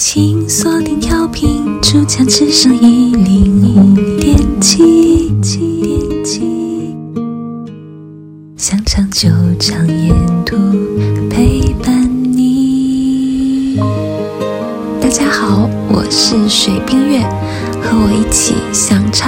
请锁定调频，珠江之声一零五点七。想唱就唱，沿途陪伴你。大家好，我是水冰月，和我一起想唱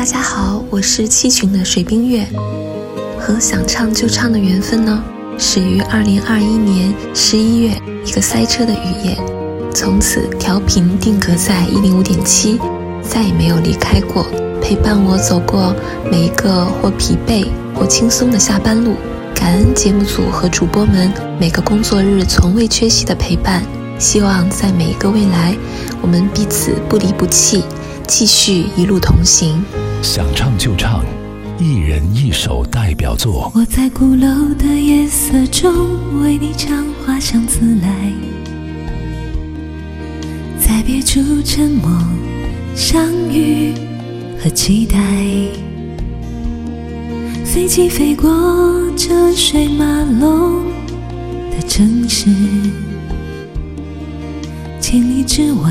大家好，我是七群的水冰月，和想唱就唱的缘分呢，始于二零二一年十一月一个塞车的雨夜，从此调频定格在一零五点七，再也没有离开过，陪伴我走过每一个或疲惫或轻松的下班路。感恩节目组和主播们每个工作日从未缺席的陪伴，希望在每一个未来，我们彼此不离不弃，继续一路同行。想唱就唱，一人一首代表作。我在鼓楼的夜色中为你唱花香自来，在别处沉默、相遇和期待。飞机飞过车水马龙的城市，千里之外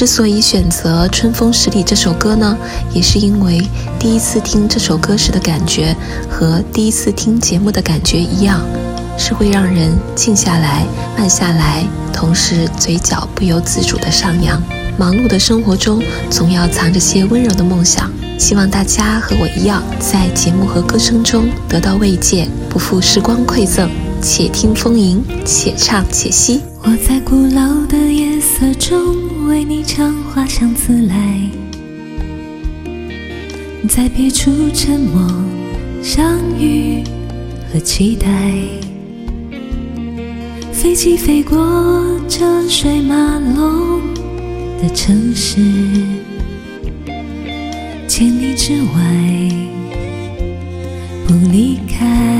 之所以选择《春风十里》这首歌呢，也是因为第一次听这首歌时的感觉和第一次听节目的感觉一样，是会让人静下来、慢下来，同时嘴角不由自主的上扬。忙碌的生活中，总要藏着些温柔的梦想。希望大家和我一样，在节目和歌声中得到慰藉，不负时光馈赠。且听风吟，且唱且惜。我在古老的夜色中为你唱花香自来，在别处沉默、相遇和期待。飞机飞过车水马龙的城市，千里之外不离开。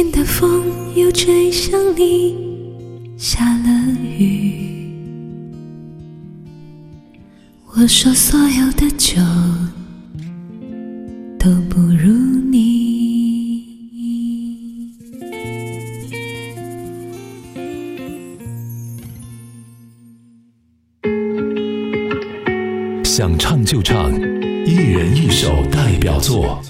天的风又吹向你，下了雨。我说所有的酒都不如你。想唱就唱，一人一首代表作。